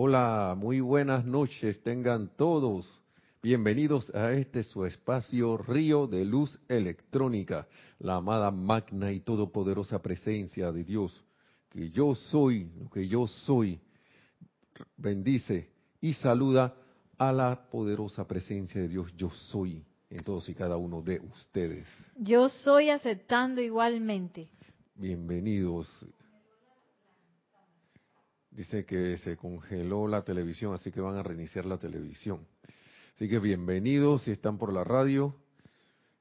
Hola, muy buenas noches, tengan todos. Bienvenidos a este su espacio Río de Luz Electrónica, la amada magna y todopoderosa presencia de Dios, que yo soy, lo que yo soy, bendice y saluda a la poderosa presencia de Dios, yo soy en todos y cada uno de ustedes. Yo soy aceptando igualmente. Bienvenidos. Dice que se congeló la televisión, así que van a reiniciar la televisión. Así que bienvenidos si están por la radio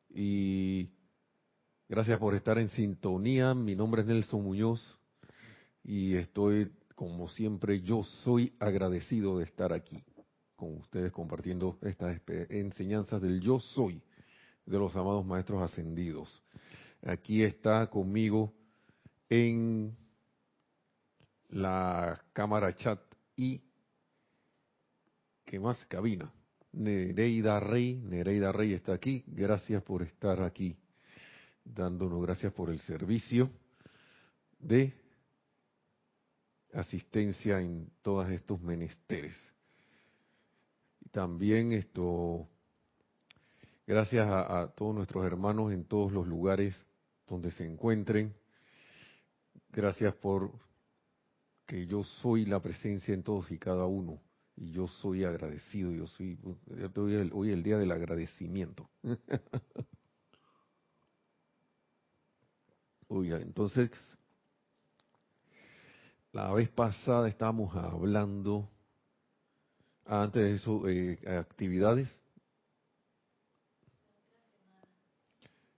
y gracias por estar en sintonía. Mi nombre es Nelson Muñoz y estoy, como siempre, yo soy agradecido de estar aquí con ustedes compartiendo estas enseñanzas del yo soy de los amados maestros ascendidos. Aquí está conmigo en la cámara chat y ¿qué más? Cabina. Nereida Rey, Nereida Rey está aquí. Gracias por estar aquí, dándonos gracias por el servicio de asistencia en todos estos menesteres. Y también esto, gracias a, a todos nuestros hermanos en todos los lugares donde se encuentren. Gracias por que yo soy la presencia en todos y cada uno. Y yo soy agradecido, yo soy, hoy, el, hoy el día del agradecimiento. Oiga, entonces, la vez pasada estábamos hablando, antes de eso, eh, actividades.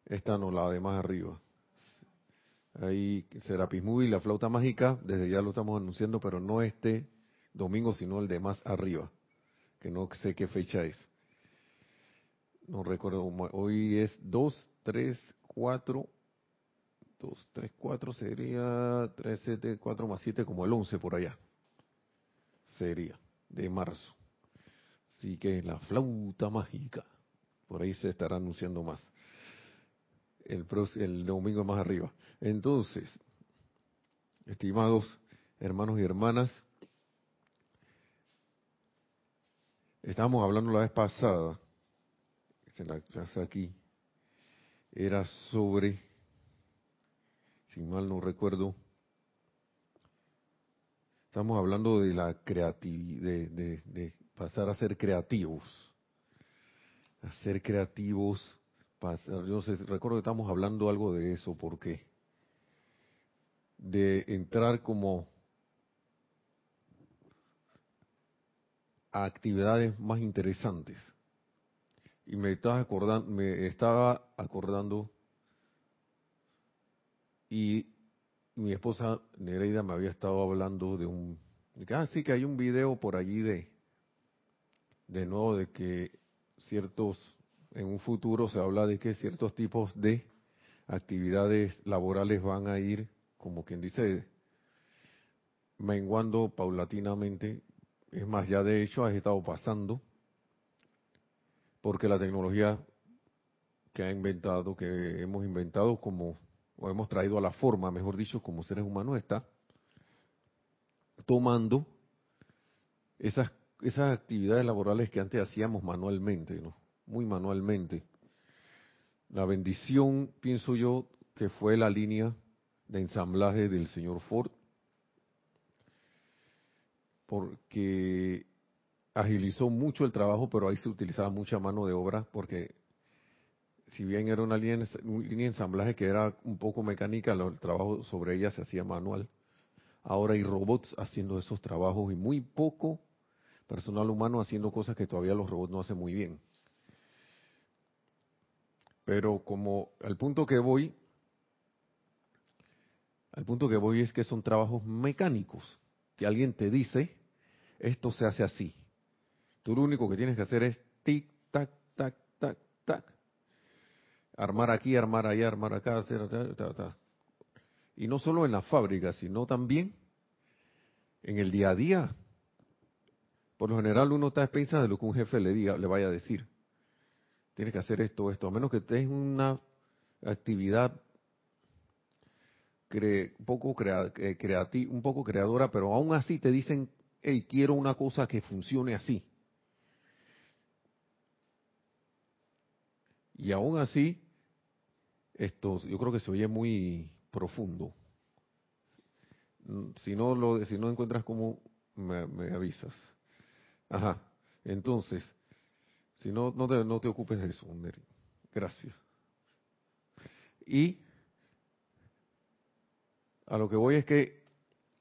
Esta no, la de más arriba. Ahí Serapis Movie, la flauta mágica, desde ya lo estamos anunciando, pero no este domingo, sino el de más arriba, que no sé qué fecha es. No recuerdo, hoy es 2, 3, 4, 2, 3, 4 sería 3, 7, 4 más 7, como el 11 por allá. Sería, de marzo. Así que la flauta mágica, por ahí se estará anunciando más el, el domingo más arriba. Entonces, estimados hermanos y hermanas, estábamos hablando la vez pasada, en la clase aquí, era sobre, si mal no recuerdo, estamos hablando de la creatividad, de, de pasar a ser creativos, a ser creativos yo recuerdo que estamos hablando algo de eso, porque de entrar como a actividades más interesantes. Y me estaba acordando, me estaba acordando y mi esposa Nereida me había estado hablando de un, ah, sí que hay un video por allí de, de nuevo de que ciertos en un futuro se habla de que ciertos tipos de actividades laborales van a ir, como quien dice, menguando paulatinamente. Es más, ya de hecho ha estado pasando, porque la tecnología que ha inventado, que hemos inventado como, o hemos traído a la forma, mejor dicho, como seres humanos, está tomando esas, esas actividades laborales que antes hacíamos manualmente, ¿no? Muy manualmente. La bendición, pienso yo, que fue la línea de ensamblaje del señor Ford, porque agilizó mucho el trabajo, pero ahí se utilizaba mucha mano de obra, porque si bien era una línea, de ensamblaje que era un poco mecánica, el trabajo sobre ella se hacía manual. Ahora hay robots haciendo esos trabajos y muy poco personal humano haciendo cosas que todavía los robots no hacen muy bien. Pero como al punto que voy, al punto que voy es que son trabajos mecánicos, que alguien te dice, esto se hace así. Tú lo único que tienes que hacer es tic, tac, tac, tac, tac. Armar aquí, armar allá, armar acá, hacer, ta, ta, Y no solo en la fábrica, sino también en el día a día. Por lo general uno está pensando de lo que un jefe le diga, le vaya a decir tienes que hacer esto, esto, a menos que en una actividad poco eh, un poco creadora, pero aún así te dicen hey, quiero una cosa que funcione así. Y aún así, esto yo creo que se oye muy profundo. Si no lo, si no encuentras como me, me avisas. Ajá. Entonces, si no, no te, no te ocupes de eso, Gracias. Y a lo que voy es que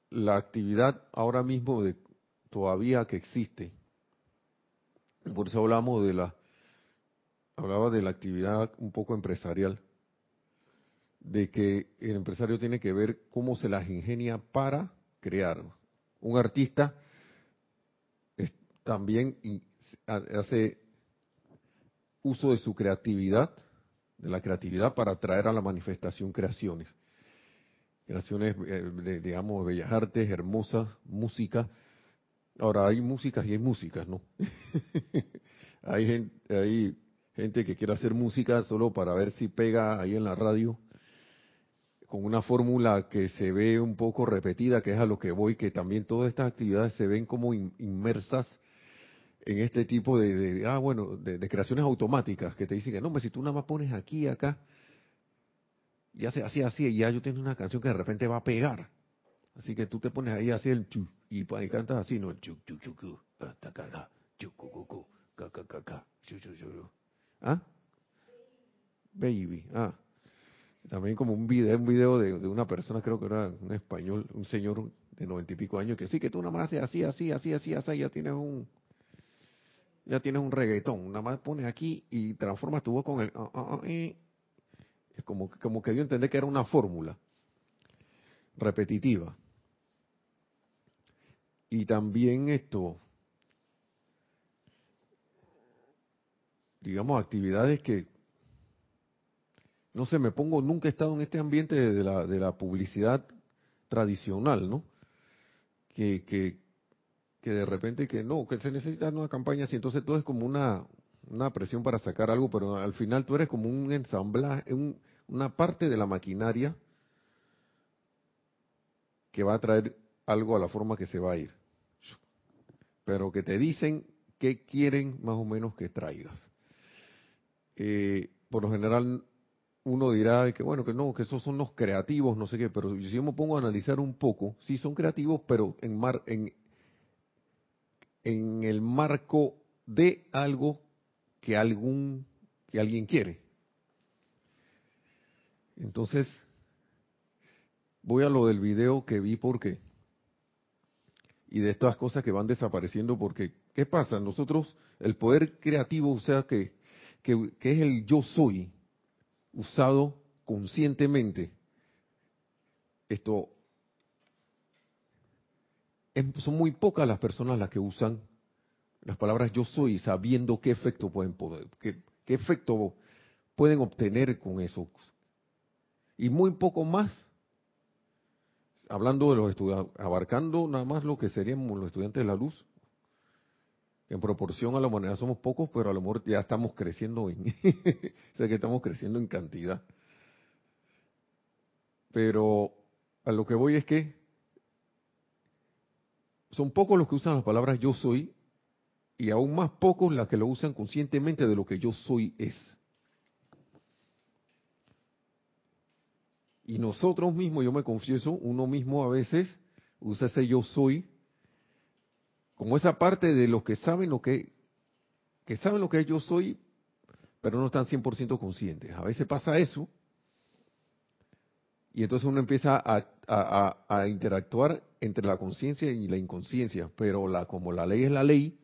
la actividad ahora mismo de todavía que existe, por eso hablamos de la, hablaba de la actividad un poco empresarial, de que el empresario tiene que ver cómo se las ingenia para crear. Un artista también hace uso de su creatividad, de la creatividad para traer a la manifestación creaciones. Creaciones, eh, digamos, bellas artes, hermosas, música. Ahora, hay músicas y hay músicas, ¿no? hay, gente, hay gente que quiere hacer música solo para ver si pega ahí en la radio, con una fórmula que se ve un poco repetida, que es a lo que voy, que también todas estas actividades se ven como inmersas en este tipo de, de ah, bueno, de, de, creaciones automáticas que te dicen que no, hombre, si tú nada más pones aquí, acá, ya se así, así, y ya yo tengo una canción que de repente va a pegar. Así que tú te pones ahí así el chu, y, y cantas así, ¿no? Chu, chu, chu, chu, ¿Ah? Baby, ah. También como un video, un video de, de una persona, creo que era un español, un señor de noventa y pico años, que sí, que tú nada más haces así, así, así, así, así, ya tienes un, ya tienes un reggaetón, nada más pones aquí y transformas tu voz con el... Ah, es como, como que dio a entender que era una fórmula repetitiva. Y también esto, digamos, actividades que, no sé, me pongo, nunca he estado en este ambiente de la, de la publicidad tradicional, ¿no? Que, que, que de repente que no, que se necesita una campaña así, entonces todo es como una, una presión para sacar algo, pero al final tú eres como un ensamblaje, una parte de la maquinaria que va a traer algo a la forma que se va a ir. Pero que te dicen qué quieren más o menos que traigas. Eh, por lo general uno dirá que bueno, que no, que esos son los creativos, no sé qué, pero si yo me pongo a analizar un poco, sí son creativos, pero en, mar, en, en el marco de algo que algún que alguien quiere. Entonces, voy a lo del video que vi porque y de estas cosas que van desapareciendo porque ¿qué pasa? Nosotros el poder creativo, o sea que que, que es el yo soy usado conscientemente. Esto son muy pocas las personas las que usan las palabras yo soy sabiendo qué efecto pueden poder, qué, qué efecto pueden obtener con eso. Y muy poco más, hablando de los estudiantes, abarcando nada más lo que seríamos los estudiantes de la luz, en proporción a la humanidad somos pocos, pero a lo mejor ya estamos creciendo en, sé que estamos creciendo en cantidad. Pero a lo que voy es que son pocos los que usan las palabras yo soy y aún más pocos las que lo usan conscientemente de lo que yo soy es. Y nosotros mismos, yo me confieso, uno mismo a veces usa ese yo soy como esa parte de los que saben lo que, que saben lo que yo soy, pero no están 100% conscientes. A veces pasa eso y entonces uno empieza a, interactuar entre la conciencia y la inconsciencia, pero la, como la ley es la ley,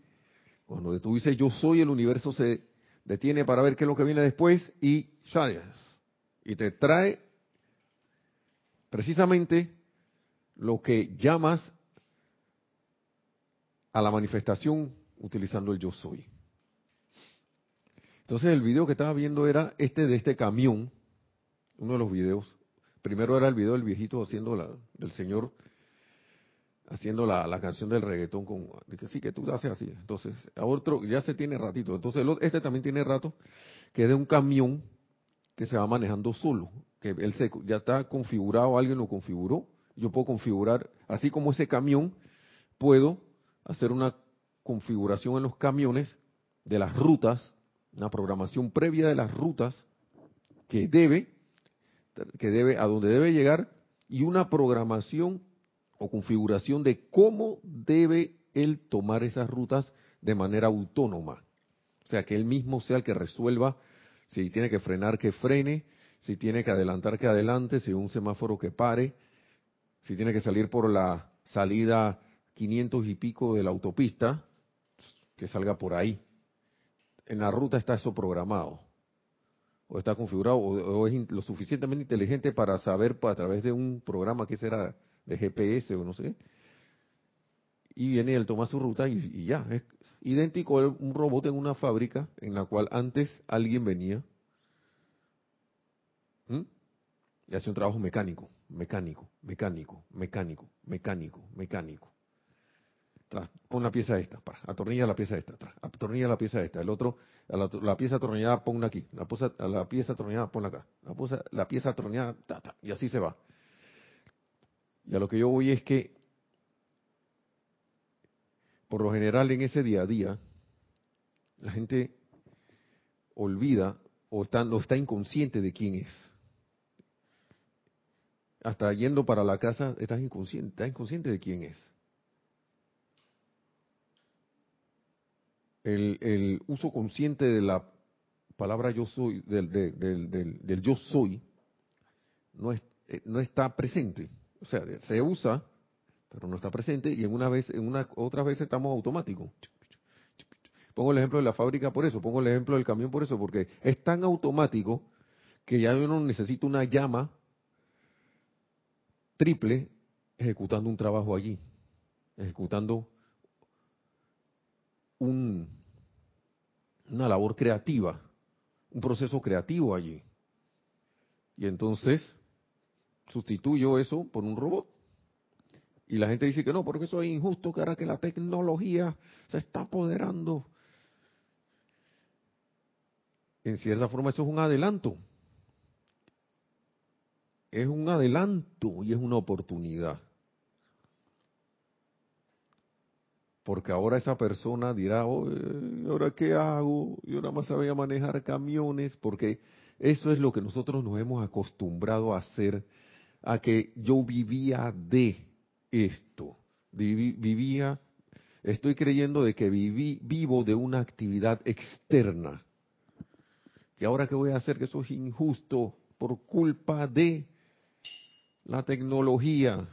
cuando tú dices yo soy, el universo se detiene para ver qué es lo que viene después y y te trae precisamente lo que llamas a la manifestación utilizando el yo soy. Entonces el video que estaba viendo era este de este camión, uno de los videos, primero era el video del viejito haciendo la, del señor haciendo la, la canción del reggaetón con que sí que tú haces así. Entonces a otro ya se tiene ratito. Entonces este también tiene rato que es de un camión que se va manejando solo que él se, ya está configurado alguien lo configuró. Yo puedo configurar así como ese camión puedo hacer una configuración en los camiones de las rutas, una programación previa de las rutas que debe, que debe, a donde debe llegar, y una programación o configuración de cómo debe él tomar esas rutas de manera autónoma. O sea, que él mismo sea el que resuelva si tiene que frenar, que frene, si tiene que adelantar, que adelante, si un semáforo que pare, si tiene que salir por la salida 500 y pico de la autopista, que salga por ahí. En la ruta está eso programado, o está configurado, o, es lo suficientemente inteligente para saber a través de un programa que será de GPS o no sé. Y viene él toma su ruta y, ya. Es idéntico a un robot en una fábrica en la cual antes alguien venía y hacía un trabajo mecánico, mecánico, mecánico, mecánico, mecánico, mecánico pon la pieza esta, para, atornilla la pieza esta, atornilla la pieza esta, el otro, la, pieza atornillada ponla aquí, la, la pieza atornillada ponla acá, la, la pieza atornillada, y así se va. Y a lo que yo voy es que, por lo general en ese día a día, la gente olvida o está, inconsciente de quién es. Hasta yendo para la casa, estás inconsciente, estás inconsciente de quién es. el, uso consciente de la palabra yo soy, del, del, yo soy, no, es, eh, no está presente. O sea, se usa, pero no está presente, y en una vez, en una, otras veces estamos automáticos. Pongo el ejemplo de la fábrica por eso, pongo el ejemplo del camión por eso, porque es tan automático que ya uno necesita una llama triple ejecutando un trabajo allí, ejecutando un, una labor creativa, un proceso creativo allí. Y entonces sustituyo eso por un robot. Y la gente dice que no, porque eso es injusto, que ahora que la tecnología se está apoderando. En cierta forma eso es un adelanto. Es un adelanto y es una oportunidad. porque ahora esa persona dirá, ¿ahora qué hago? Yo nada más sabía manejar camiones, porque eso es lo que nosotros nos hemos acostumbrado a hacer, a que yo vivía de esto, vivía, estoy creyendo de que viví, vivo de una actividad externa, que ahora que voy a hacer que eso es injusto por culpa de la tecnología,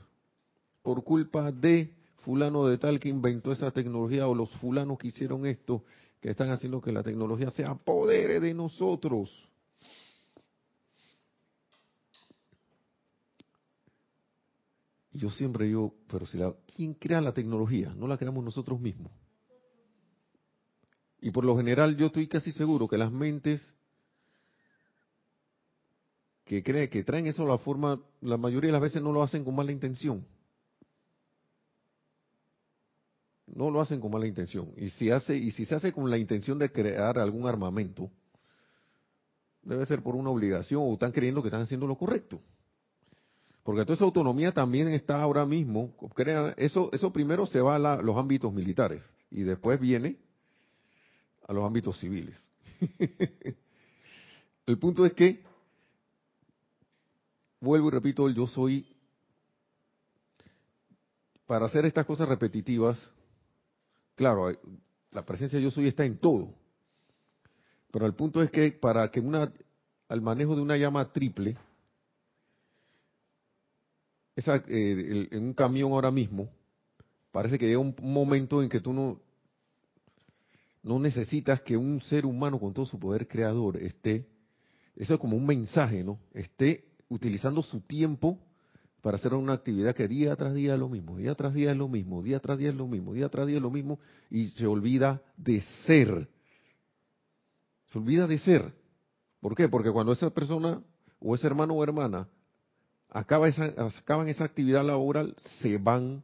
por culpa de fulano de tal que inventó esa tecnología o los fulanos que hicieron esto, que están haciendo que la tecnología se apodere de nosotros. Y yo siempre digo, pero si la, ¿quién crea la tecnología? No la creamos nosotros mismos. Y por lo general yo estoy casi seguro que las mentes que creen que traen eso a la forma, la mayoría de las veces no lo hacen con mala intención. no lo hacen con mala intención. Y si, hace, y si se hace con la intención de crear algún armamento, debe ser por una obligación o están creyendo que están haciendo lo correcto. Porque toda esa autonomía también está ahora mismo, eso, eso primero se va a los ámbitos militares y después viene a los ámbitos civiles. el punto es que, vuelvo y repito, yo soy, para hacer estas cosas repetitivas, Claro, la presencia de yo soy está en todo. Pero el punto es que para que una, al manejo de una llama triple, esa, eh, en un camión ahora mismo, parece que llega un momento en que tú no, no necesitas que un ser humano con todo su poder creador esté, eso es como un mensaje, ¿no? Esté utilizando su tiempo para hacer una actividad que día tras día es lo mismo, día tras día es lo mismo, día tras día es lo mismo, día tras día es lo mismo, y se olvida de ser. Se olvida de ser. ¿Por qué? Porque cuando esa persona o ese hermano o hermana esa, acaban esa actividad laboral, se van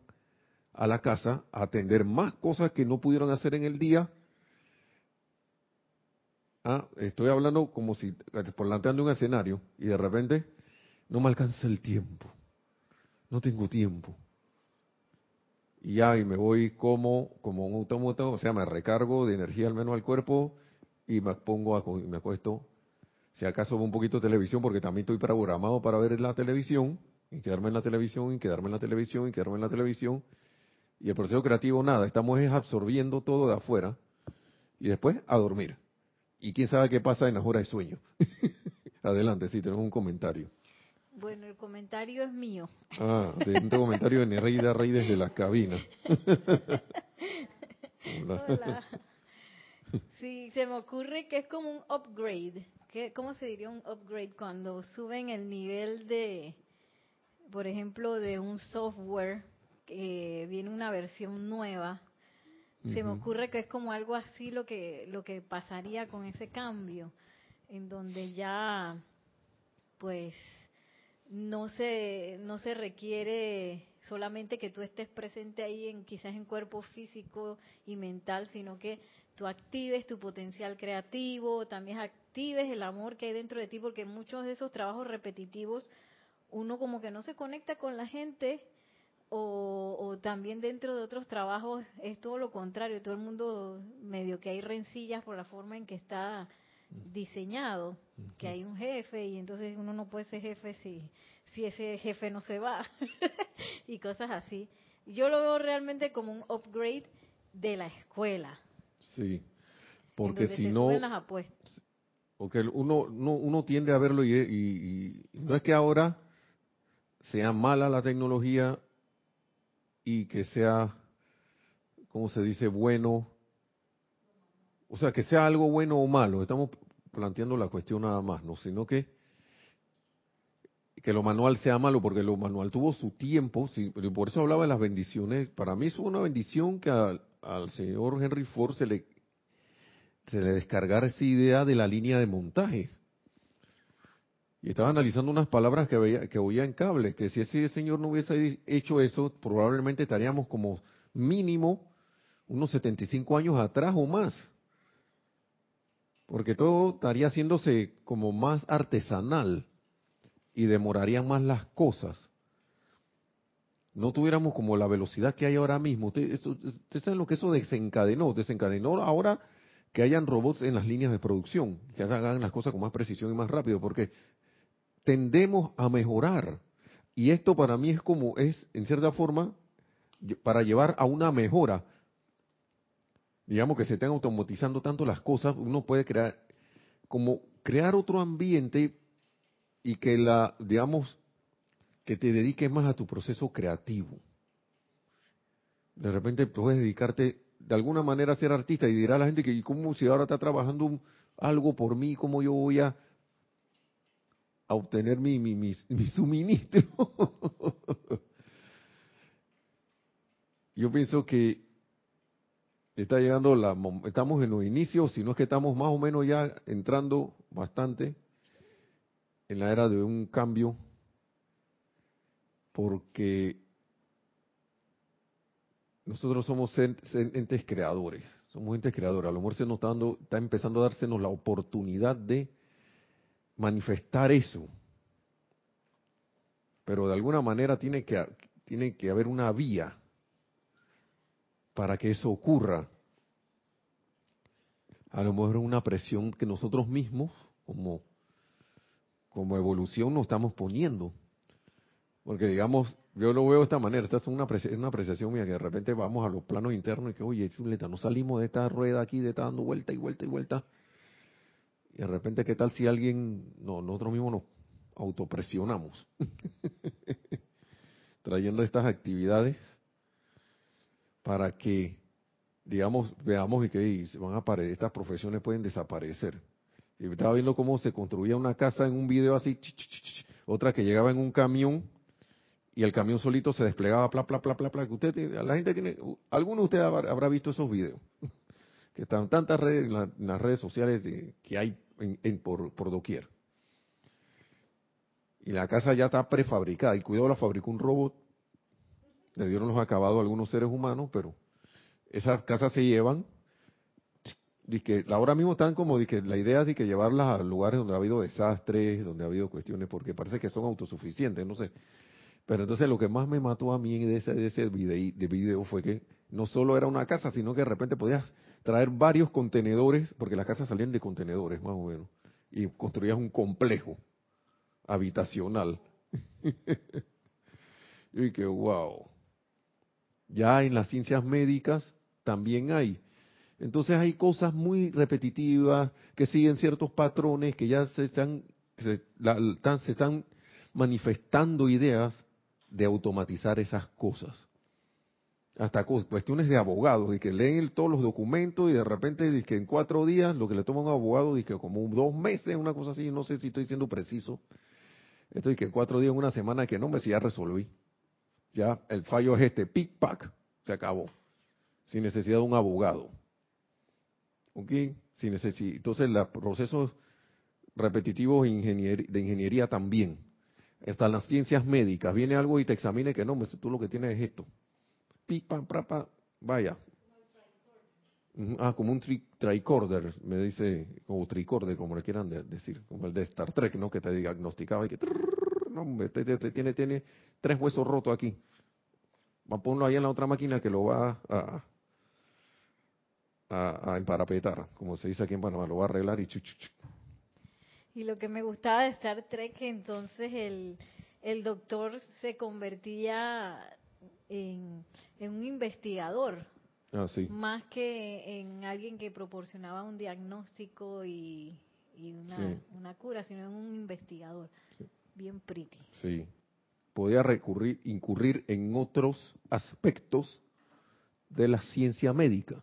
a la casa a atender más cosas que no pudieron hacer en el día. Ah, estoy hablando como si planteando un escenario y de repente no me alcanza el tiempo no tengo tiempo. y ya, y me voy como, como un autómata, o sea, me recargo de energía al menos al cuerpo y me pongo a, me acuesto, si acaso un poquito de televisión, porque también estoy programado para ver la televisión, y quedarme en la televisión, y quedarme en la televisión, y quedarme en la televisión, y el proceso creativo nada, estamos absorbiendo todo de afuera, y después a dormir. Y quién sabe qué pasa en las horas de sueño. Adelante, sí, tenemos un comentario. Bueno, el comentario es mío. Ah, de un comentario de Nereida Rey desde la cabina. Hola. Sí, se me ocurre que es como un upgrade. ¿Qué, ¿Cómo se diría un upgrade cuando suben el nivel de, por ejemplo, de un software que viene una versión nueva? Se me ocurre que es como algo así lo que lo que pasaría con ese cambio, en donde ya, pues no se, no se requiere solamente que tú estés presente ahí en quizás en cuerpo físico y mental, sino que tú actives tu potencial creativo, también actives el amor que hay dentro de ti, porque muchos de esos trabajos repetitivos uno como que no se conecta con la gente o, o, también dentro de otros trabajos es todo lo contrario, todo el mundo medio que hay rencillas por la forma en que está diseñado, que hay un jefe y entonces uno no puede ser jefe si, si ese jefe no se va y cosas así. Yo lo veo realmente como un upgrade de la escuela. Sí, porque si no... Las porque uno, uno, uno, tiende a verlo y, y, y no es que ahora sea mala la tecnología y que sea, ¿cómo se dice?, bueno. O sea, que sea algo bueno o malo, estamos planteando la cuestión nada más, no, sino que que lo manual sea malo, porque lo manual tuvo su tiempo, por eso hablaba de las bendiciones. Para mí es una bendición que al, señor Henry Ford se le, se le descargara esa idea de la línea de montaje. Y estaba analizando unas palabras que, veía, que oía en cable, que si ese señor no hubiese hecho eso, probablemente estaríamos como mínimo unos 75 años atrás o más porque todo estaría haciéndose como más artesanal y demorarían más las cosas. No tuviéramos como la velocidad que hay ahora mismo. Ustedes usted saben lo que eso desencadenó. Desencadenó ahora que hayan robots en las líneas de producción, que hagan las cosas con más precisión y más rápido, porque tendemos a mejorar. Y esto para mí es como, es en cierta forma, para llevar a una mejora digamos que se estén automatizando tanto las cosas, uno puede crear como crear otro ambiente y que la, digamos, que te dediques más a tu proceso creativo. De repente puedes dedicarte de alguna manera a ser artista y dirá a la gente que, ¿cómo si ahora está trabajando algo por mí, cómo yo voy a, obtener mi, mi, mi, mi suministro? yo pienso que está llegando la, estamos en los inicios, si no es que estamos más o menos ya entrando bastante en la era de un cambio, porque nosotros somos entes creadores, somos entes creadores. A lo mejor se nos está, dando, está empezando a dársenos la oportunidad de manifestar eso, pero de alguna manera tiene que, tiene que haber una vía para que eso ocurra. A lo mejor es una presión que nosotros mismos, como, como evolución, nos estamos poniendo. Porque digamos, yo lo veo de esta manera, esta es una, una apreciación mía, que de repente vamos a los planos internos y que, oye, chuleta, no salimos de esta rueda aquí, de estar dando vuelta y vuelta y vuelta. Y de repente, ¿qué tal si alguien, no, nosotros mismos nos autopresionamos? Trayendo estas actividades para que, digamos, veamos y que se van a aparecer, estas profesiones pueden desaparecer. Y estaba viendo cómo se construía una casa en un video así, otra que llegaba en un camión y el camión solito se desplegaba, bla, bla, bla, bla, bla. Usted, la gente tiene, alguno de ustedes habrá visto esos videos, que están tantas redes, en, las redes sociales que hay por, por doquier. Y la casa ya está prefabricada, y cuidado la fabricó un robot le dieron los acabados a algunos seres humanos, pero esas casas se llevan, que ahora mismo están como que la idea de que llevarlas a lugares donde ha habido desastres, donde ha habido cuestiones, porque parece que son autosuficientes, no sé. Pero entonces lo que más me mató a mí de ese, de ese video, de video fue que no solo era una casa, sino que de repente podías traer varios contenedores, porque las casas salían de contenedores más o menos, y construías un complejo habitacional. y que wow. Ya en las ciencias médicas también hay. Entonces hay cosas muy repetitivas que siguen ciertos patrones que ya se están, se, manifestando ideas de automatizar esas cosas. Hasta cuestiones de abogados, y que leen todos los documentos y de repente que en cuatro días lo que le toma un abogado dice que como dos meses, una cosa así, no sé si estoy siendo preciso. Esto y que en cuatro días, una semana, que no me si ya resolví. Ya el fallo es este, pick pack, se acabó. Sin necesidad de un abogado. ¿Ok? Necesidad. Entonces, los procesos repetitivos de ingeniería también están las ciencias médicas. Viene algo y te examine que no, tú lo que tienes es esto. Pipa, prapa, vaya. Ah, como un tricorder, me dice, o tricorder, como le quieran decir, como el de Star Trek, ¿no? Que te diagnosticaba y que, no, tiene, tiene tres huesos rotos aquí. Va a ponerlo ahí en la otra máquina que lo va a, a emparapetar, como se dice aquí en Panamá, lo va a arreglar y chuchuchu. Y lo que me gustaba de Star Trek, que entonces el, el doctor se convertía en, un investigador. Ah, sí. Más que en alguien que proporcionaba un diagnóstico y, una, cura, sino en un investigador. Bien pretty. Sí. Podía recurrir, incurrir en otros aspectos de la ciencia médica,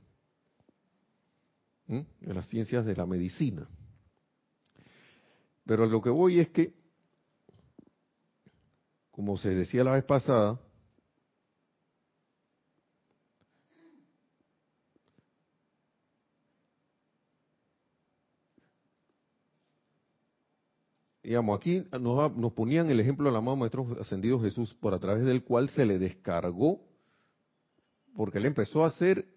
de las ciencias de la medicina. Pero lo que voy es que, como se decía la vez pasada, digamos, aquí nos, nos, ponían el ejemplo del amado Maestro Ascendido Jesús, por a través del cual se le descargó, porque él empezó a hacer,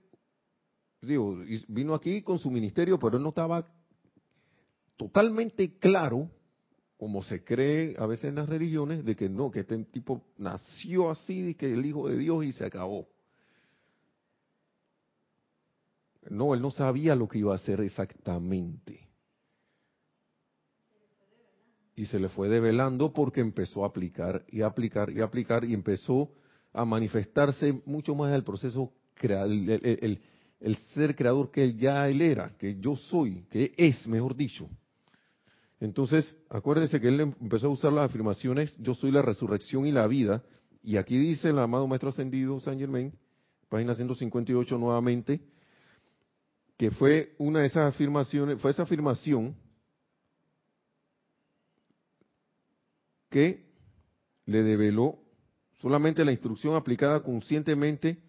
digo, vino aquí con su ministerio, pero él no estaba totalmente claro, como se cree a veces en las religiones, de que no, que este tipo nació así, que el Hijo de Dios y se acabó. No, él no sabía lo que iba a hacer exactamente. Y se le fue develando porque empezó a aplicar y aplicar y aplicar y empezó a manifestarse mucho más el proceso, el ser creador que ya él era, que yo soy, que es, mejor dicho. Entonces, acuérdense que él empezó a usar las afirmaciones, yo soy la resurrección y la vida, y aquí dice el amado Maestro Ascendido San Germain, página 158 nuevamente, que fue una de esas afirmaciones, fue esa afirmación que le develó solamente la instrucción aplicada conscientemente,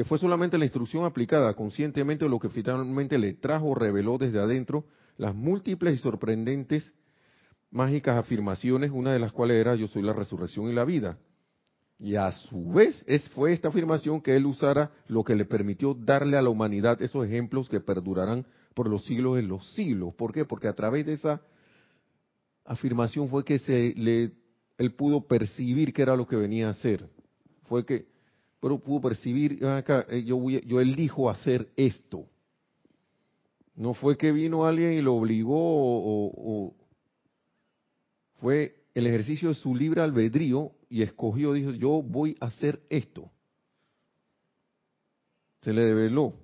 que fue solamente la instrucción aplicada conscientemente lo que finalmente le trajo, reveló desde adentro las múltiples y sorprendentes mágicas afirmaciones, una de las cuales era yo soy la resurrección y la vida. Y a su vez es, fue esta afirmación que él usara lo que le permitió darle a la humanidad esos ejemplos que perdurarán por los siglos de los siglos. ¿Por qué? Porque a través de esa afirmación fue que se le, él pudo percibir qué era lo que venía a hacer. Fue que pero pudo percibir, acá, eh, yo, yo elijo hacer esto. No fue que vino alguien y lo obligó o, fue el ejercicio de su libre albedrío y escogió, dijo, yo voy a hacer esto. Se le develó.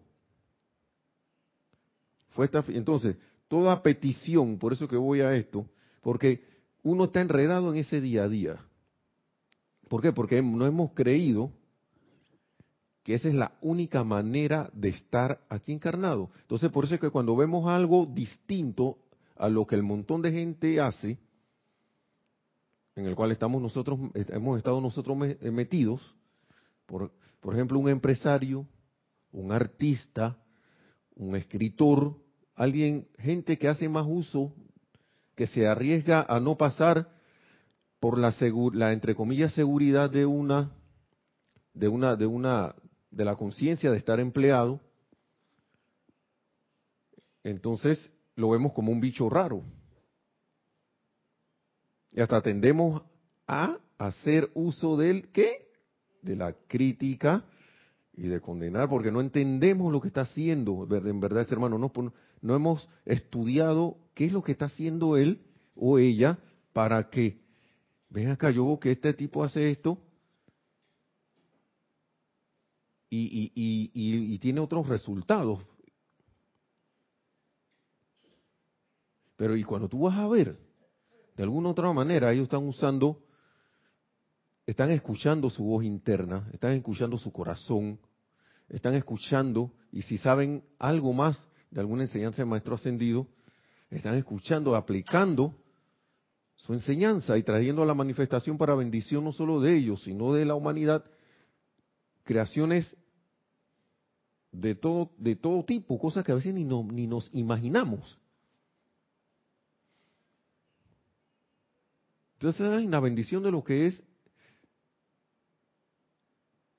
Fue esta, entonces, toda petición, por eso que voy a esto, porque uno está enredado en ese día a día. ¿Por qué? Porque no hemos creído que esa es la única manera de estar aquí encarnado. Entonces, por eso es que cuando vemos algo distinto a lo que el montón de gente hace, en el cual estamos nosotros, hemos estado nosotros metidos, por, por ejemplo, un empresario, un artista, un escritor, alguien, gente que hace más uso, que se arriesga a no pasar por la, la entre comillas seguridad de una de una de una de la conciencia de estar empleado, entonces lo vemos como un bicho raro. Y hasta tendemos a hacer uso del qué? De la crítica y de condenar, porque no entendemos lo que está haciendo. En verdad, ese hermano, no, no hemos estudiado qué es lo que está haciendo él o ella para que, ven acá, yo veo que este tipo hace esto y, y, tiene otros resultados. Pero y cuando tú vas a ver, de alguna otra manera ellos están usando, están escuchando su voz interna, están escuchando su corazón, están escuchando, y si saben algo más de alguna enseñanza de maestro ascendido, están escuchando, aplicando su enseñanza y trayendo a la manifestación para bendición no solo de ellos, sino de la humanidad, creaciones de todo, de todo tipo, cosas que a veces ni, ni nos imaginamos. Entonces hay una bendición de lo que es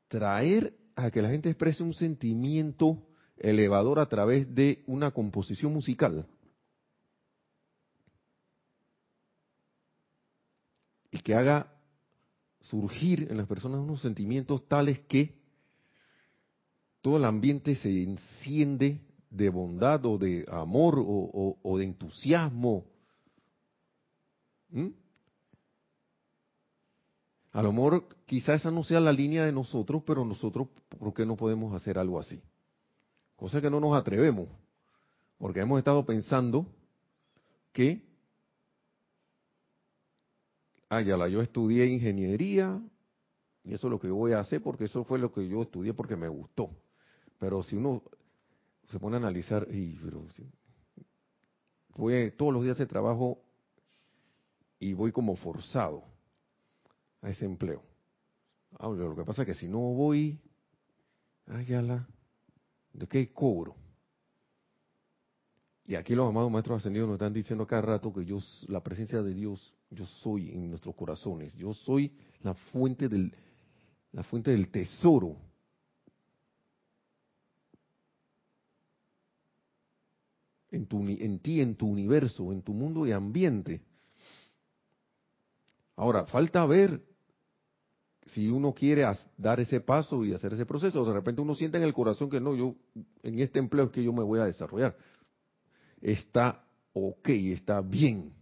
traer a que la gente exprese un sentimiento elevador a través de una composición musical. Y que haga surgir en las personas unos sentimientos tales que todo el ambiente se enciende de bondad o de amor o, de entusiasmo. ¿Mm? A lo mejor quizá esa no sea la línea de nosotros, pero nosotros, ¿por qué no podemos hacer algo así? Cosa que no nos atrevemos, porque hemos estado pensando que, ah, la, yo estudié ingeniería y eso es lo que voy a hacer porque eso fue lo que yo estudié porque me gustó. Pero si uno se pone a analizar, y, pero, voy todos los días de trabajo y voy como forzado a ese empleo. Ah, lo que pasa es que si no voy, la ¿de qué cobro? Y aquí los amados maestros ascendidos nos están diciendo cada rato que yo, la presencia de Dios, yo soy en nuestros corazones. Yo soy la fuente del, la fuente del tesoro. En, tu, en ti, en tu universo, en tu mundo y ambiente. Ahora, falta ver si uno quiere dar ese paso y hacer ese proceso. De repente uno siente en el corazón que no, yo en este empleo es que yo me voy a desarrollar. Está ok, está bien.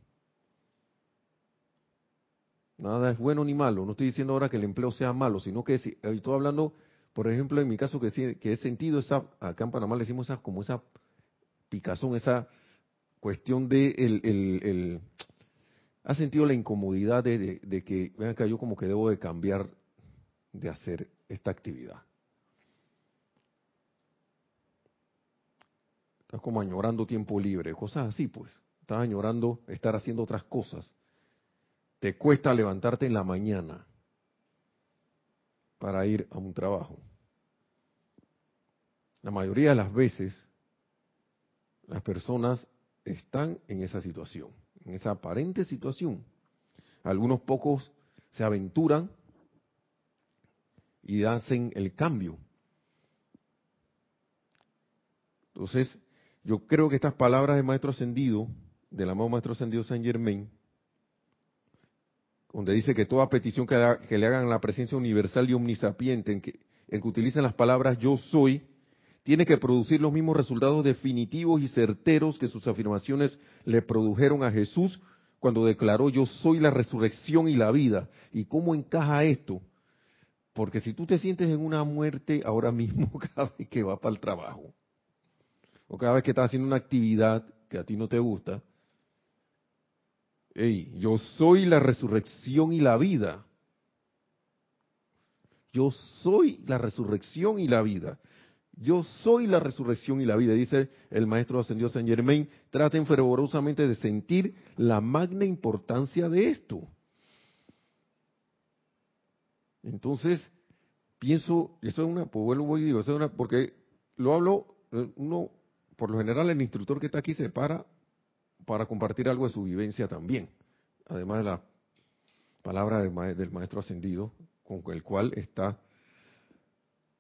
Nada es bueno ni malo. No estoy diciendo ahora que el empleo sea malo, sino que si, estoy hablando, por ejemplo, en mi caso que, que he sentido esa, acá en Panamá le decimos como esa picazón, esa cuestión de el, ¿Ha sentido la incomodidad de, que, vean acá, yo como que debo de cambiar de hacer esta actividad? Estás como añorando tiempo libre, cosas así, pues. Estás añorando estar haciendo otras cosas. Te cuesta levantarte en la mañana para ir a un trabajo. La mayoría de las veces las personas están en esa situación en esa aparente situación. Algunos pocos se aventuran y hacen el cambio. Entonces, yo creo que estas palabras de Maestro Ascendido, del amado Maestro Ascendido San Germain, donde dice que toda petición que, le hagan la presencia universal y omnisapiente, en que, en que utilicen las palabras yo soy, tiene que producir los mismos resultados definitivos y certeros que sus afirmaciones le produjeron a Jesús cuando declaró yo soy la resurrección y la vida. ¿Y cómo encaja esto? Porque si tú te sientes en una muerte ahora mismo cada vez que vas para el trabajo, o cada vez que estás haciendo una actividad que a ti no te gusta, hey, yo soy la resurrección y la vida. Yo soy la resurrección y la vida. Yo soy la resurrección y la vida, dice el maestro ascendió San Germain. Traten fervorosamente de sentir la magna importancia de esto. Entonces, pienso, esto es una, pues vuelvo y digo, es una, porque lo hablo, eh, uno, por lo general el instructor que está aquí se para para compartir algo de su vivencia también, además de la palabra del maestro ascendido, con el cual está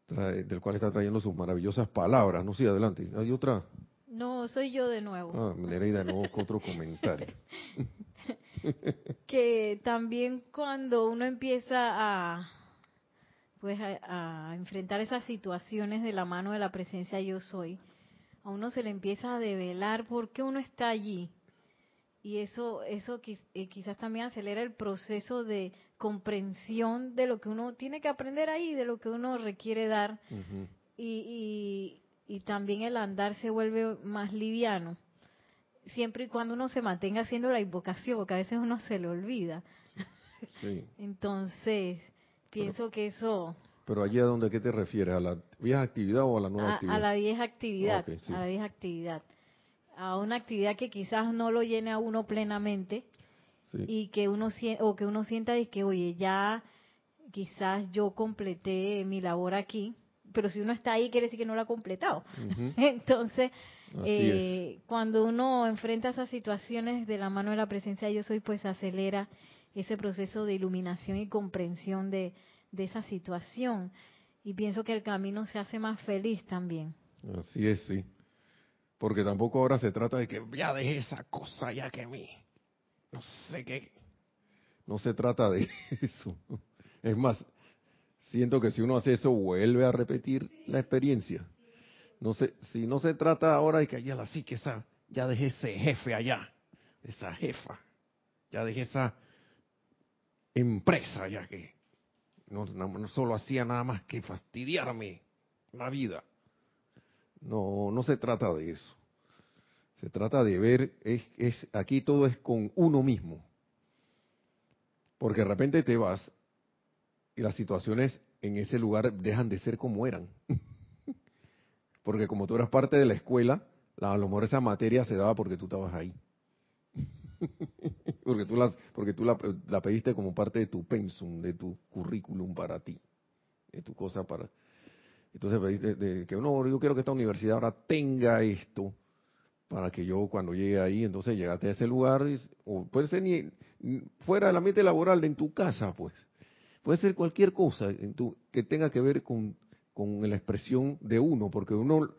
del cual está trayendo sus maravillosas palabras. No sé, adelante. ¿Hay otra? No, soy yo de nuevo. Ah, Nereida, de nuevo otro comentario. que también cuando uno empieza a pues a, enfrentar esas situaciones de la mano de la presencia yo soy, a uno se le empieza a develar por qué uno está allí. Y eso, eso eh, quizás también acelera el proceso de comprensión de lo que uno tiene que aprender ahí, de lo que uno requiere dar. y, y también el andar se vuelve más liviano siempre y cuando uno se mantenga haciendo la invocación, porque a veces uno se le olvida. Sí. Entonces, pienso que eso... Pero allí a dónde qué te refieres, a la vieja actividad o a la nueva actividad? A la vieja actividad, a la vieja actividad. A una actividad que quizás no lo llene a uno plenamente y que uno o que uno sienta de que, oye, ya quizás yo completé mi labor aquí, pero si uno está ahí quiere decir que no lo ha completado. Entonces, eh, cuando uno enfrenta esas situaciones de la mano de la presencia de yo soy, pues acelera ese proceso de iluminación y comprensión de, esa situación. Y pienso que el camino se hace más feliz también. Así es, sí. Porque tampoco ahora se trata de que ya deje esa cosa ya que mí. No sé qué. No se trata de eso. Es más, siento que si uno hace eso vuelve a repetir la experiencia. No sé, si no se trata ahora de que allá la que esa, ya dejé ese jefe allá, esa jefa, ya dejé esa empresa ya que no, solo hacía nada más que fastidiarme la vida. No, no se trata de eso. Se trata de ver, es, es, aquí todo es con uno mismo. Porque de repente te vas y las situaciones en ese lugar dejan de ser como eran. porque como tú eras parte de la escuela, a lo mejor esa materia se daba porque tú estabas ahí. porque tú, las, porque tú la, pediste como parte de tu pensum, de tu currículum para ti, de tu cosa para... Entonces pediste de, que no, yo quiero que esta universidad ahora tenga esto para que yo cuando llegue ahí, entonces llegaste a ese lugar, o puede ser ni fuera del ambiente laboral, en tu casa, pues. Puede ser cualquier cosa en tu, que tenga que ver con con la expresión de uno, porque uno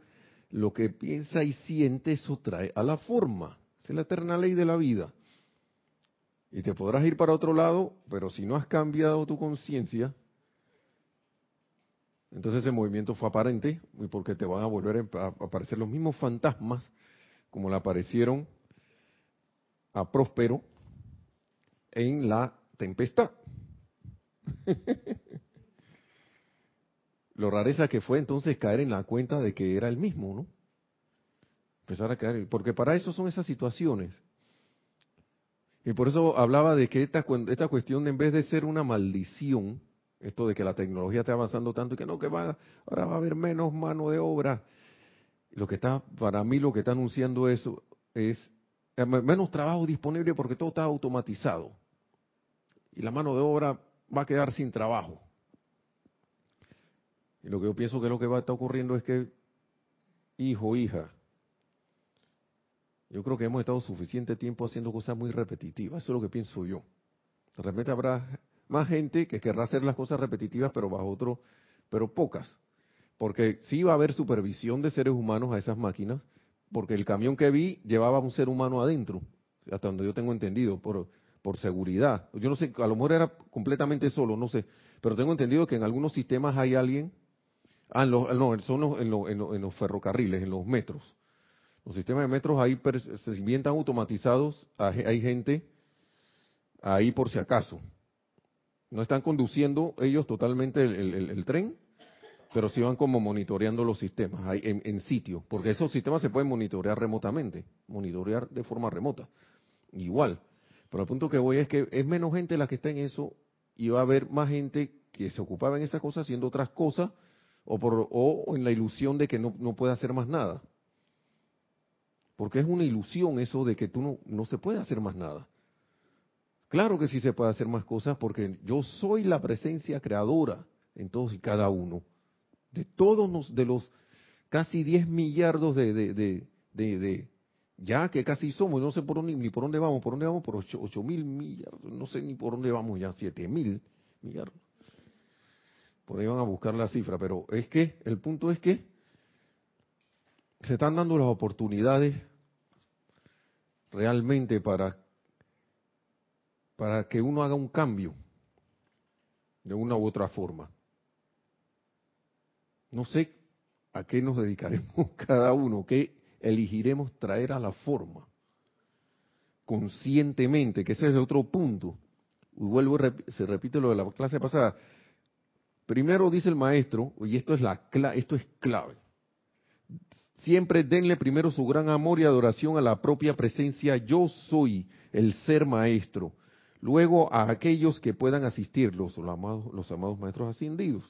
lo que piensa y siente, eso trae a la forma. es la eterna ley de la vida. Y te podrás ir para otro lado, pero si no has cambiado tu conciencia, entonces ese movimiento fue aparente, porque te van a volver a aparecer los mismos fantasmas como le aparecieron a Próspero en la tempestad. Lo rareza que fue entonces caer en la cuenta de que era el mismo, ¿no? Empezar a caer, porque para eso son esas situaciones. Y por eso hablaba de que esta, esta cuestión, en vez de ser una maldición, esto de que la tecnología está avanzando tanto y que no, que va, ahora va a haber menos mano de obra. Lo que está, para mí lo que está anunciando eso es eh, menos trabajo disponible porque todo está automatizado. Y la mano de obra va a quedar sin trabajo. Y lo que yo pienso que lo que va a estar ocurriendo es que, hijo, hija, yo creo que hemos estado suficiente tiempo haciendo cosas muy repetitivas, eso es lo que pienso yo. De repente habrá más gente que querrá hacer las cosas repetitivas, pero bajo otro, pero pocas. Porque sí va a haber supervisión de seres humanos a esas máquinas, porque el camión que vi llevaba un ser humano adentro, hasta donde yo tengo entendido, por, por seguridad. Yo no sé, a lo mejor era completamente solo, no sé, pero tengo entendido que en algunos sistemas hay alguien Ah, no, son en, los ferrocarriles, en los metros. Los sistemas de metros ahí se bien automatizados, hay gente ahí por si acaso. No están conduciendo ellos totalmente el, tren, pero sí van como monitoreando los sistemas en, en, sitio, porque esos sistemas se pueden monitorear remotamente, monitorear de forma remota. Igual. Pero el punto que voy es que es menos gente la que está en eso y va a haber más gente que se ocupaba en esas cosas haciendo otras cosas o, por, o en la ilusión de que no, no puede hacer más nada. Porque es una ilusión eso de que tú no, no se puede hacer más nada. Claro que sí se puede hacer más cosas porque yo soy la presencia creadora en todos y cada uno. De todos los, de los casi 10 millardos de, de, ya que casi somos, no sé por dónde, ni por dónde vamos, por dónde vamos, por 8, mil millardos, no sé ni por dónde vamos ya, 7 mil millardos por ahí van a buscar la cifra, pero es que el punto es que se están dando las oportunidades realmente para para que uno haga un cambio de una u otra forma. No sé a qué nos dedicaremos cada uno, qué elegiremos traer a la forma conscientemente, que ese es el otro punto. Y vuelvo, se repite lo de la clase pasada. Primero dice el maestro, y esto es, la, esto es clave, siempre denle primero su gran amor y adoración a la propia presencia yo soy, el ser maestro. Luego a aquellos que puedan asistirlos, los amados, los amados maestros ascendidos,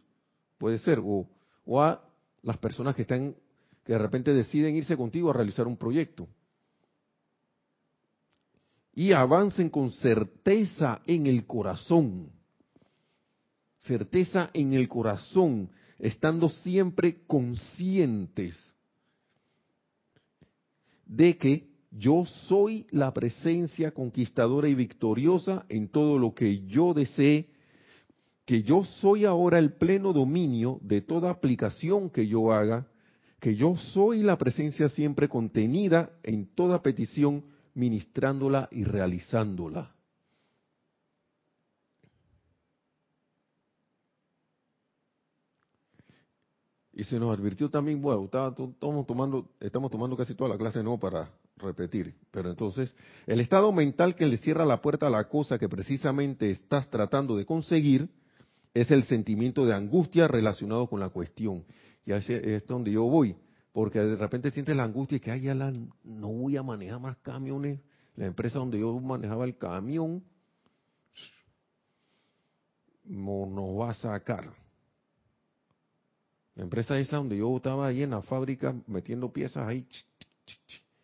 puede ser, o, o a las personas que están, que de repente deciden irse contigo a realizar un proyecto. Y avancen con certeza en el corazón. Certeza en el corazón, estando siempre conscientes de que yo soy la presencia conquistadora y victoriosa en todo lo que yo desee, que yo soy ahora el pleno dominio de toda aplicación que yo haga, que yo soy la presencia siempre contenida en toda petición, ministrándola y realizándola. Y se nos advirtió también, bueno, estamos tomando, estamos tomando casi toda la clase no para repetir, pero entonces, el estado mental que le cierra la puerta a la cosa que precisamente estás tratando de conseguir es el sentimiento de angustia relacionado con la cuestión. Y es, es donde yo voy, porque de repente sientes la angustia y que, ay, ya no voy a manejar más camiones. La empresa donde yo manejaba el camión no nos va a sacar la empresa esa donde yo estaba ahí en la fábrica metiendo piezas ahí,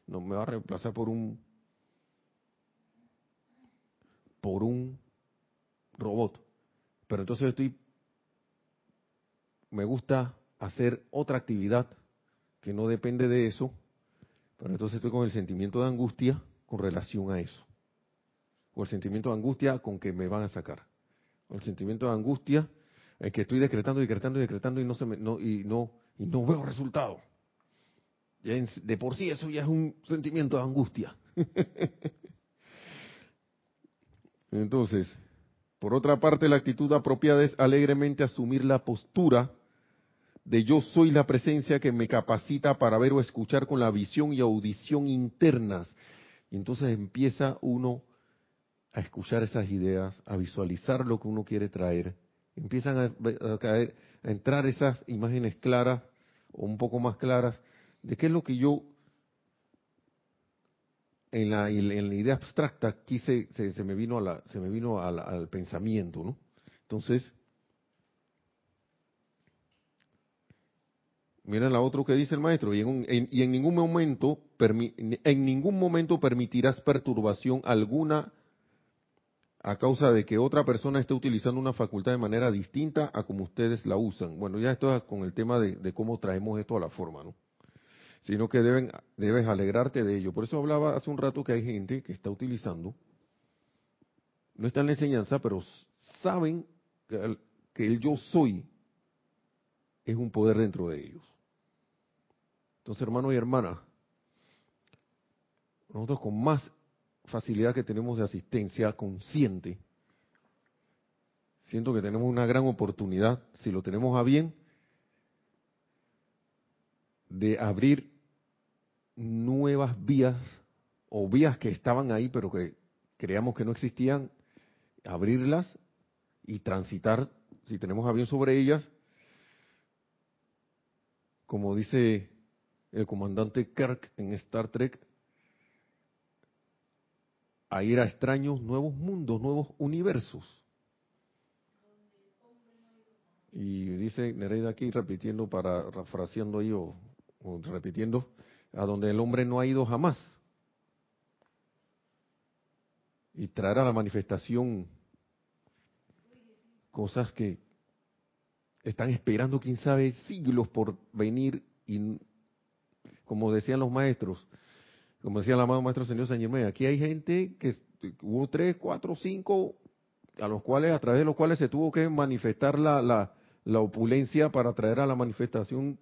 no me va a reemplazar por un por un robot. Pero entonces estoy me gusta hacer otra actividad que no depende de eso, pero entonces estoy con el sentimiento de angustia con relación a eso. O el sentimiento de angustia con que me van a sacar. O el sentimiento de angustia es que estoy decretando, decretando, decretando y no se me, no, y no y no veo resultado. de por sí eso ya es un sentimiento de angustia. Entonces, por otra parte, la actitud apropiada es alegremente asumir la postura de yo soy la presencia que me capacita para ver o escuchar con la visión y audición internas. Y entonces empieza uno a escuchar esas ideas, a visualizar lo que uno quiere traer empiezan a, caer, a entrar esas imágenes claras o un poco más claras de qué es lo que yo en la, en la idea abstracta quise se, me vino a la, se me vino al pensamiento no entonces miren la otra que dice el maestro y en, y en ningún momento en ningún momento permitirás perturbación alguna a causa de que otra persona esté utilizando una facultad de manera distinta a como ustedes la usan. Bueno, ya esto es con el tema de, cómo traemos esto a la forma, ¿no? Sino que deben, debes alegrarte de ello. Por eso hablaba hace un rato que hay gente que está utilizando, no está en la enseñanza, pero saben que el, que el yo soy es un poder dentro de ellos. Entonces, hermanos y hermanas, nosotros con más facilidad que tenemos de asistencia consciente, siento que tenemos una gran oportunidad, si lo tenemos a bien, de abrir nuevas vías o vías que estaban ahí pero que creíamos que no existían, abrirlas y transitar, si tenemos a bien sobre ellas, como dice el comandante Kirk en Star Trek, a ir a extraños nuevos mundos, nuevos universos. Y dice Nereida aquí repitiendo, para refraseando ahí o, repitiendo, a donde el hombre no ha ido jamás. Y traer a la manifestación cosas que están esperando, quién sabe, siglos por venir y, como decían los maestros, como decía el amado maestro señor San aquí hay gente que hubo tres, cuatro, cinco, a los cuales, a través de los cuales se tuvo que manifestar la, la, la opulencia para traer a la manifestación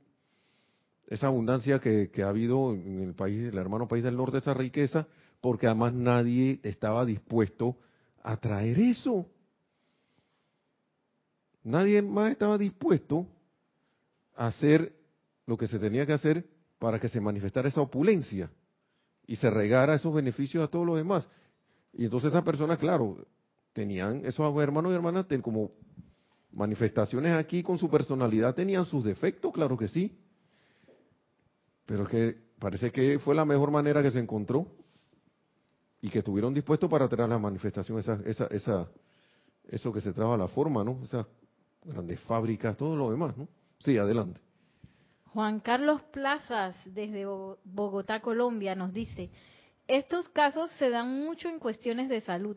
esa abundancia que, ha habido en el país, el hermano país del norte, esa riqueza, porque además nadie estaba dispuesto a traer eso. Nadie más estaba dispuesto a hacer lo que se tenía que hacer para que se manifestara esa opulencia y se regara esos beneficios a todos los demás. Y entonces esas personas, claro, tenían, esos hermanos y hermanas como manifestaciones aquí con su personalidad, tenían sus defectos, claro que sí. Pero que parece que fue la mejor manera que se encontró y que estuvieron dispuestos para traer la manifestación, esa, esa, esa, eso que se trajo a la forma, ¿no? Esas grandes fábricas, todo lo demás, ¿no? Sí, adelante. Juan Carlos Plazas, desde Bogotá, Colombia, nos dice, estos casos se dan mucho en cuestiones de salud,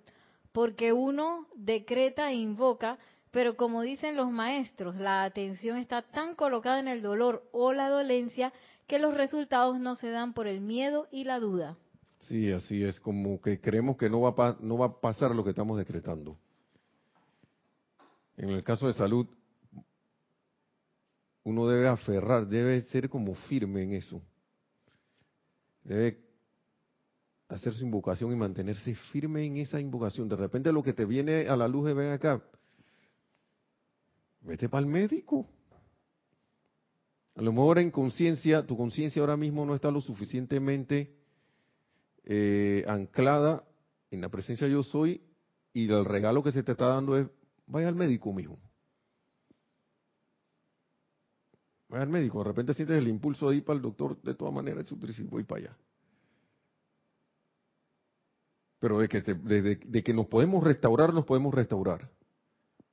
porque uno decreta e invoca, pero como dicen los maestros, la atención está tan colocada en el dolor o la dolencia que los resultados no se dan por el miedo y la duda. Sí, así es, como que creemos que no va, no va a pasar lo que estamos decretando. En el caso de salud, uno debe aferrar, debe ser como firme en eso. Debe hacer su invocación y mantenerse firme en esa invocación. De repente lo que te viene a la luz es, ven acá, vete para el médico. A lo mejor en conciencia, tu conciencia ahora mismo no está lo suficientemente eh, anclada en la presencia yo soy y el regalo que se te está dando es, vaya al médico, mijo. Vaya al médico, de repente sientes el impulso de ir para el doctor, de todas maneras, y voy para allá. Pero de que, de, que nos podemos restaurar, nos podemos restaurar.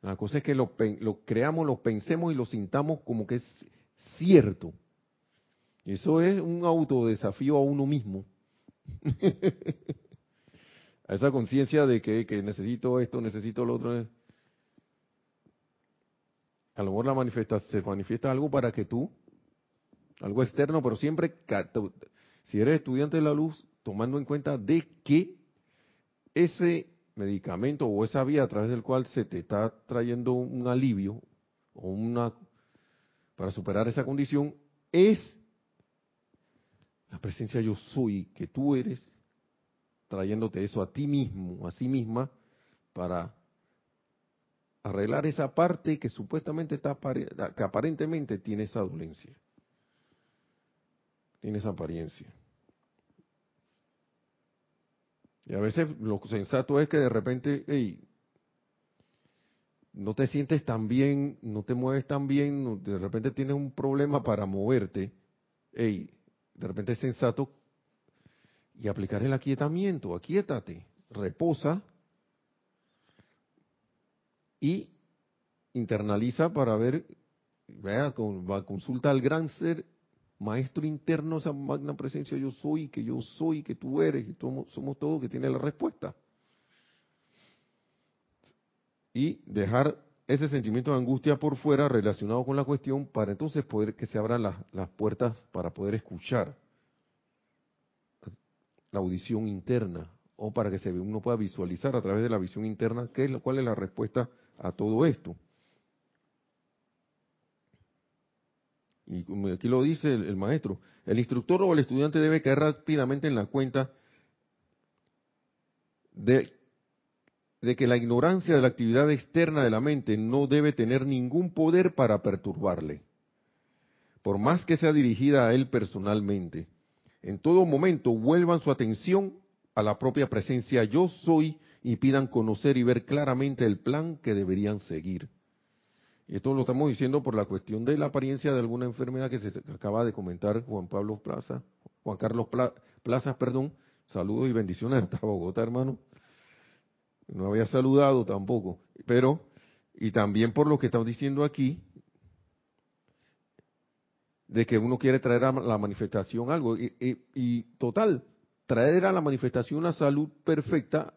La cosa es que lo, lo creamos, lo pensemos y lo sintamos como que es cierto. Eso es un autodesafío a uno mismo. a esa conciencia de que, que, necesito esto, necesito lo otro. A lo mejor la manifiesta, se manifiesta algo para que tú, algo externo, pero siempre, si eres estudiante de la luz, tomando en cuenta de que ese medicamento o esa vía a través del cual se te está trayendo un alivio o una para superar esa condición es la presencia yo soy que tú eres trayéndote eso a ti mismo, a sí misma para arreglar esa parte que supuestamente está que aparentemente tiene esa dolencia. Tiene esa apariencia. Y a veces lo sensato es que de repente, hey, no te sientes tan bien, no te mueves tan bien, de repente tienes un problema para moverte, hey, de repente es sensato y aplicar el aquietamiento, aquietate, reposa y internaliza para ver, vea, consulta al gran ser maestro interno, esa magna presencia yo soy, que yo soy, que tú eres, y somos, todos que tiene la respuesta. Y dejar ese sentimiento de angustia por fuera relacionado con la cuestión para entonces poder que se abran las, puertas para poder escuchar la audición interna o para que se, uno pueda visualizar a través de la visión interna qué es, cuál es la respuesta a todo esto. y aquí lo dice el, maestro, el instructor o el estudiante debe caer rápidamente en la cuenta de, de, que la ignorancia de la actividad externa de la mente no debe tener ningún poder para perturbarle, por más que sea dirigida a él personalmente. En todo momento vuelvan su atención a la propia presencia yo soy y pidan conocer y ver claramente el plan que deberían seguir. Y esto lo estamos diciendo por la cuestión de la apariencia de alguna enfermedad que se acaba de comentar Juan Pablo Plaza, Juan Carlos Plaza, perdón. Saludos y bendiciones hasta Bogotá, hermano. No había saludado tampoco, pero y también por lo que estamos diciendo aquí de que uno quiere traer a la manifestación algo y, total traer a la manifestación una salud perfecta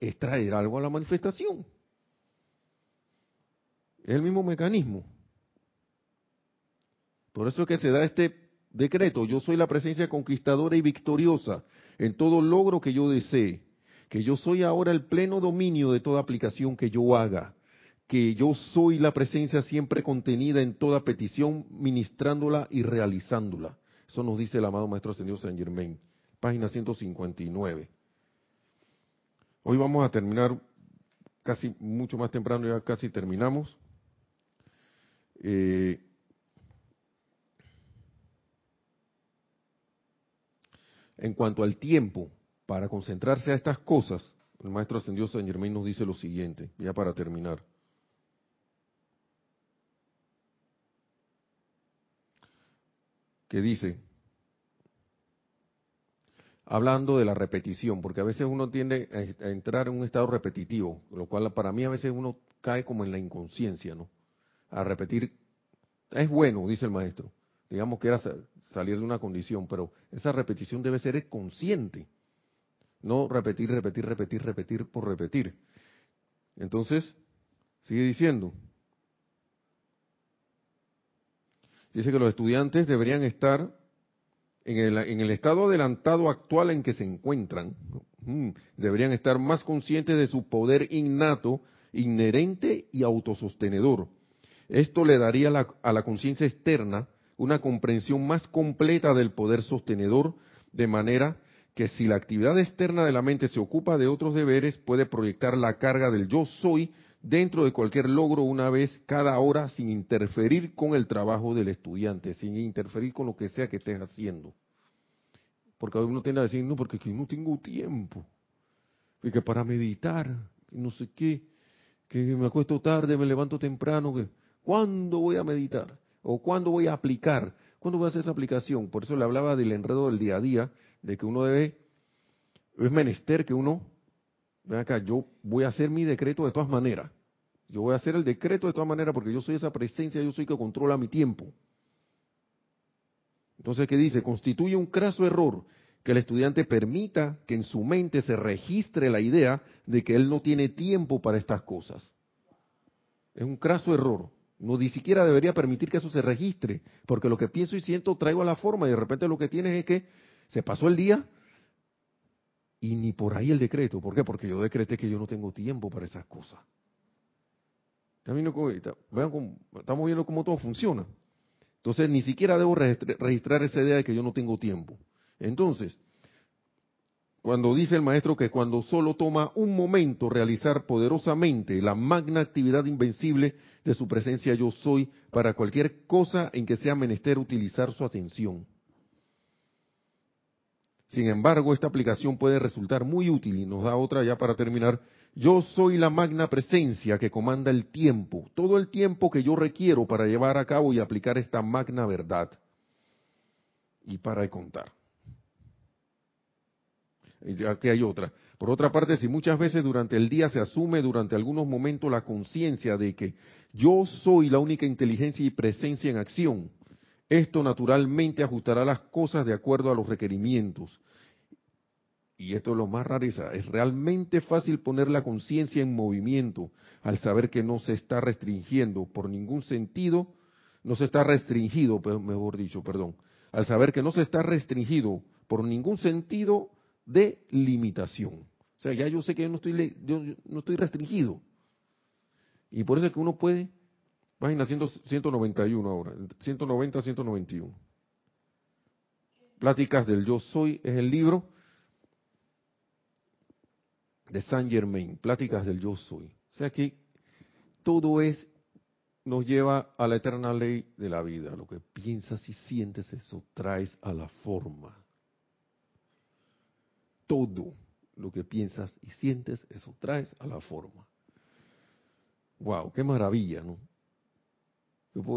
es traer algo a la manifestación. Es el mismo mecanismo. Por eso es que se da este decreto. Yo soy la presencia conquistadora y victoriosa en todo logro que yo desee. Que yo soy ahora el pleno dominio de toda aplicación que yo haga. Que yo soy la presencia siempre contenida en toda petición, ministrándola y realizándola. Eso nos dice el amado Maestro Señor San Germain, página 159. Hoy vamos a terminar casi mucho más temprano, ya casi terminamos. Eh, en cuanto al tiempo para concentrarse a estas cosas, el maestro ascendido San Germain nos dice lo siguiente, ya para terminar. Que dice, hablando de la repetición, porque a veces uno tiende a entrar en un estado repetitivo, lo cual para mí a veces uno cae como en la inconsciencia, ¿no? A repetir, es bueno, dice el maestro, digamos que era salir de una condición, pero esa repetición debe ser consciente, no repetir, repetir, repetir, repetir por repetir. Entonces, sigue diciendo, dice que los estudiantes deberían estar en el, en el estado adelantado actual en que se encuentran, mm, deberían estar más conscientes de su poder innato, inherente y autosostenedor. Esto le daría a la conciencia externa una comprensión más completa del poder sostenedor, de manera que si la actividad externa de la mente se ocupa de otros deberes, puede proyectar la carga del yo soy dentro de cualquier logro una vez cada hora sin interferir con el trabajo del estudiante, sin interferir con lo que sea que estés haciendo. Porque uno tiende a decir, no, porque aquí no tengo tiempo. Y que para meditar, no sé qué, que me acuesto tarde, me levanto temprano, que ¿cuándo voy a meditar? ¿O cuándo voy a aplicar? ¿Cuándo voy a hacer esa aplicación? Por eso le hablaba del enredo del día a día, de que uno debe, es menester que uno, ven acá, yo voy a hacer mi decreto de todas maneras. Yo voy a hacer el decreto de todas maneras porque yo soy esa presencia, yo soy que controla mi tiempo. Entonces, ¿qué dice? Constituye un craso error que el estudiante permita que en su mente se registre la idea de que él no tiene tiempo para estas cosas. Es un craso error. No ni siquiera debería permitir que eso se registre, porque lo que pienso y siento traigo a la forma y de repente lo que tienes es que se pasó el día y ni por ahí el decreto. ¿Por qué? Porque yo decreté que yo no tengo tiempo para esas cosas. Vean estamos viendo cómo todo funciona. Entonces, ni siquiera debo registrar esa idea de que yo no tengo tiempo. Entonces, cuando dice el maestro que cuando solo toma un momento realizar poderosamente la magna actividad invencible de su presencia yo soy para cualquier cosa en que sea menester utilizar su atención. Sin embargo, esta aplicación puede resultar muy útil y nos da otra ya para terminar. Yo soy la magna presencia que comanda el tiempo, todo el tiempo que yo requiero para llevar a cabo y aplicar esta magna verdad. Y para de contar. Aquí hay otra. Por otra parte, si muchas veces durante el día se asume durante algunos momentos la conciencia de que yo soy la única inteligencia y presencia en acción, esto naturalmente ajustará las cosas de acuerdo a los requerimientos. Y esto es lo más rareza, es realmente fácil poner la conciencia en movimiento al saber que no se está restringiendo por ningún sentido, no se está restringido, mejor dicho, perdón, al saber que no se está restringido por ningún sentido de limitación. O sea, ya yo sé que yo no estoy, yo no estoy restringido. Y por eso es que uno puede, página 191 ahora, 190, 191. Pláticas del Yo Soy es el libro de Saint Germain, Pláticas del Yo Soy. O sea que todo es, nos lleva a la eterna ley de la vida. Lo que piensas y sientes, eso traes a la forma todo lo que piensas y sientes, eso traes a la forma. Wow, qué maravilla, ¿no?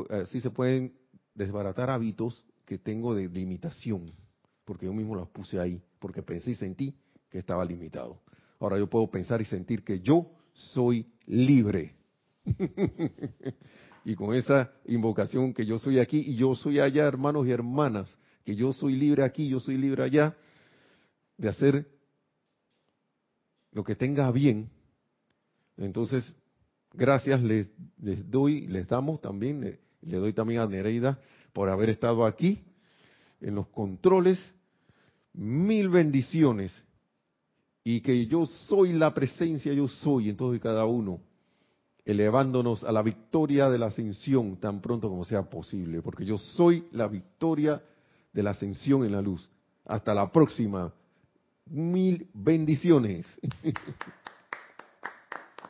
Así se pueden desbaratar hábitos que tengo de limitación, porque yo mismo los puse ahí, porque pensé y sentí que estaba limitado. Ahora yo puedo pensar y sentir que yo soy libre. y con esa invocación que yo soy aquí y yo soy allá, hermanos y hermanas, que yo soy libre aquí, yo soy libre allá, de hacer lo que tenga bien, entonces gracias les, doy, les damos también, le, le, doy también a Nereida por haber estado aquí en los controles, mil bendiciones y que yo soy la presencia, yo soy en todo y cada uno, elevándonos a la victoria de la ascensión tan pronto como sea posible, porque yo soy la victoria de la ascensión en la luz. Hasta la próxima mil bendiciones.